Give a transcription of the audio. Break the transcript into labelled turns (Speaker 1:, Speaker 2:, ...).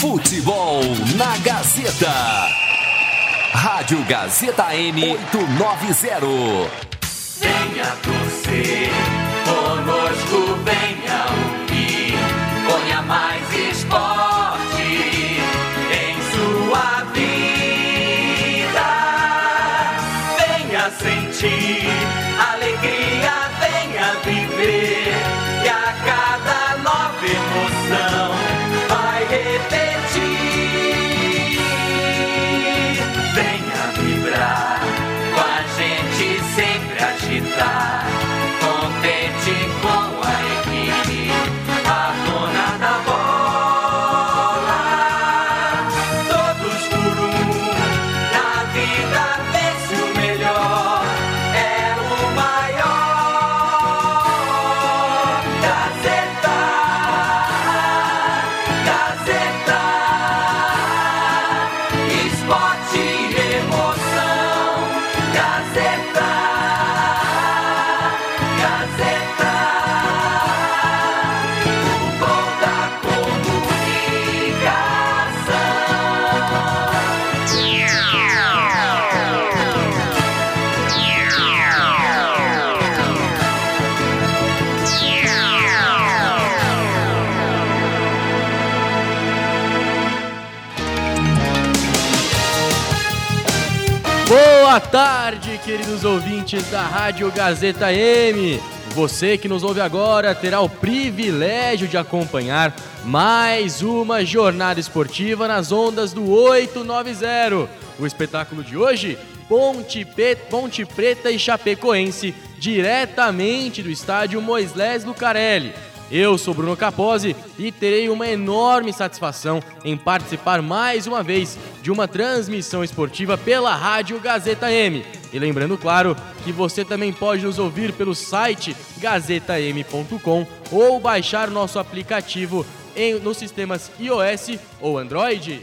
Speaker 1: Futebol na Gazeta. Rádio Gazeta M 890.
Speaker 2: Venha torcer, conosco venha ouvir. Ponha mais esporte em sua vida. Venha sentir alegria, venha viver. see. Esporte e emoção, Gazeta,
Speaker 3: Boa tarde, queridos ouvintes da Rádio Gazeta M. Você que nos ouve agora terá o privilégio de acompanhar mais uma jornada esportiva nas ondas do 890. O espetáculo de hoje, Ponte, Pe- Ponte Preta e Chapecoense, diretamente do estádio Moisés Lucarelli. Eu sou Bruno Capozzi e terei uma enorme satisfação em participar mais uma vez de uma transmissão esportiva pela Rádio Gazeta M. E lembrando, claro, que você também pode nos ouvir pelo site gazetam.com ou baixar nosso aplicativo em, nos sistemas iOS ou Android.